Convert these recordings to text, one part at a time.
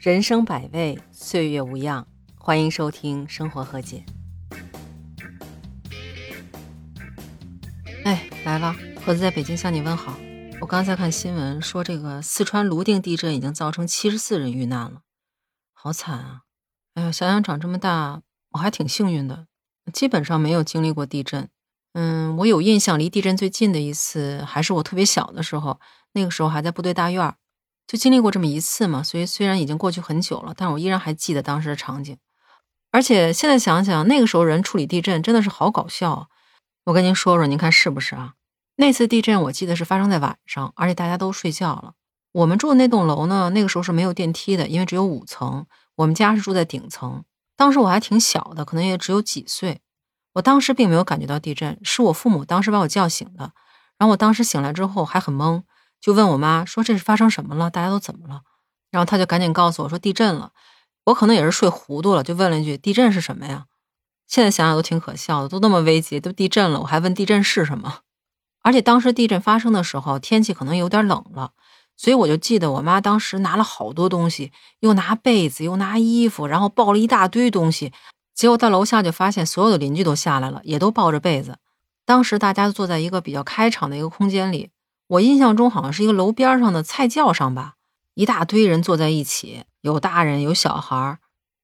人生百味，岁月无恙。欢迎收听《生活和解》。哎，来了，盒子在北京向你问好。我刚才看新闻说，这个四川泸定地震已经造成七十四人遇难了，好惨啊！哎呀，想想长这么大，我还挺幸运的，基本上没有经历过地震。嗯，我有印象，离地震最近的一次还是我特别小的时候，那个时候还在部队大院儿就经历过这么一次嘛。所以虽然已经过去很久了，但我依然还记得当时的场景。而且现在想想，那个时候人处理地震真的是好搞笑。我跟您说说，您看是不是啊？那次地震我记得是发生在晚上，而且大家都睡觉了。我们住的那栋楼呢，那个时候是没有电梯的，因为只有五层。我们家是住在顶层。当时我还挺小的，可能也只有几岁。我当时并没有感觉到地震，是我父母当时把我叫醒的。然后我当时醒来之后还很懵，就问我妈说：“这是发生什么了？大家都怎么了？”然后她就赶紧告诉我说：“地震了。”我可能也是睡糊涂了，就问了一句：“地震是什么呀？”现在想想都挺可笑的，都那么危急，都地震了，我还问地震是什么？而且当时地震发生的时候，天气可能有点冷了，所以我就记得我妈当时拿了好多东西，又拿被子，又拿衣服，然后抱了一大堆东西。结果到楼下就发现所有的邻居都下来了，也都抱着被子。当时大家都坐在一个比较开敞的一个空间里，我印象中好像是一个楼边上的菜窖上吧，一大堆人坐在一起，有大人有小孩。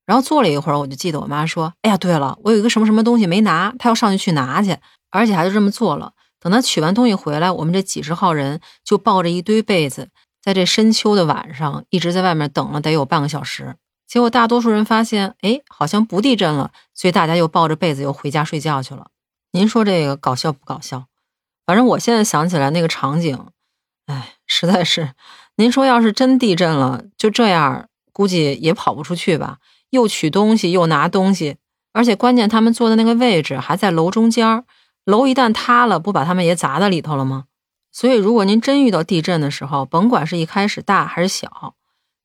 然后坐了一会儿，我就记得我妈说：“哎呀，对了，我有一个什么什么东西没拿，她要上去去拿去。”而且还就这么做了。等她取完东西回来，我们这几十号人就抱着一堆被子，在这深秋的晚上一直在外面等了得有半个小时。结果大多数人发现，哎，好像不地震了，所以大家又抱着被子又回家睡觉去了。您说这个搞笑不搞笑？反正我现在想起来那个场景，哎，实在是。您说要是真地震了，就这样，估计也跑不出去吧？又取东西又拿东西，而且关键他们坐的那个位置还在楼中间，楼一旦塌了，不把他们也砸在里头了吗？所以，如果您真遇到地震的时候，甭管是一开始大还是小。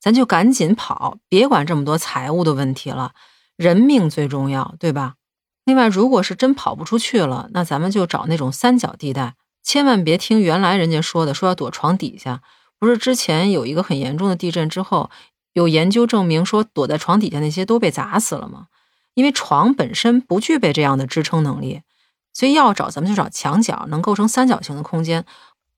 咱就赶紧跑，别管这么多财务的问题了，人命最重要，对吧？另外，如果是真跑不出去了，那咱们就找那种三角地带，千万别听原来人家说的，说要躲床底下。不是之前有一个很严重的地震之后，有研究证明说躲在床底下那些都被砸死了吗？因为床本身不具备这样的支撑能力，所以要找咱们就找墙角能构成三角形的空间。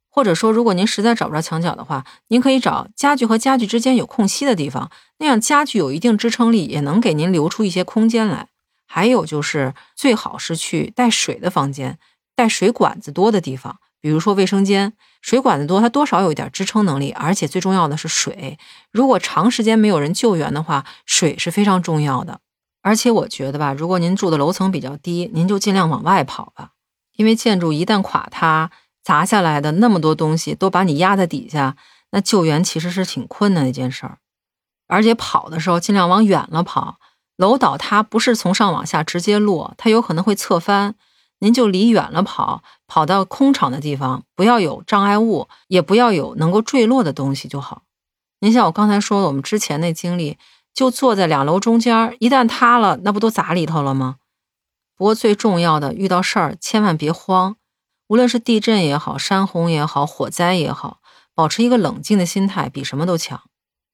或者说，如果您实在找不着墙角的话，您可以找家具和家具之间有空隙的地方，那样家具有一定支撑力，也能给您留出一些空间来。还有就是，最好是去带水的房间，带水管子多的地方，比如说卫生间，水管子多，它多少有一点支撑能力。而且最重要的是水，如果长时间没有人救援的话，水是非常重要的。而且我觉得吧，如果您住的楼层比较低，您就尽量往外跑吧，因为建筑一旦垮塌。砸下来的那么多东西都把你压在底下，那救援其实是挺困难的一件事儿。而且跑的时候尽量往远了跑，楼倒塌不是从上往下直接落，它有可能会侧翻。您就离远了跑，跑到空场的地方，不要有障碍物，也不要有能够坠落的东西就好。您像我刚才说的，我们之前那经历，就坐在两楼中间，一旦塌了，那不都砸里头了吗？不过最重要的，遇到事儿千万别慌。无论是地震也好，山洪也好，火灾也好，保持一个冷静的心态比什么都强。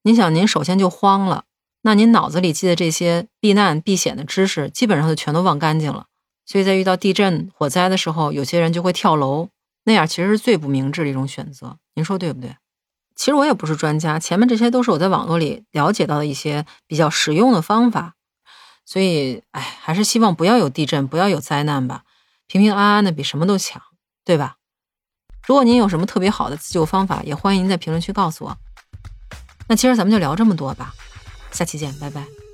您想，您首先就慌了，那您脑子里记的这些避难避险的知识，基本上就全都忘干净了。所以在遇到地震、火灾的时候，有些人就会跳楼，那样其实是最不明智的一种选择。您说对不对？其实我也不是专家，前面这些都是我在网络里了解到的一些比较实用的方法。所以，哎，还是希望不要有地震，不要有灾难吧，平平安安的比什么都强。对吧？如果您有什么特别好的自救方法，也欢迎您在评论区告诉我。那今儿咱们就聊这么多吧，下期见，拜拜。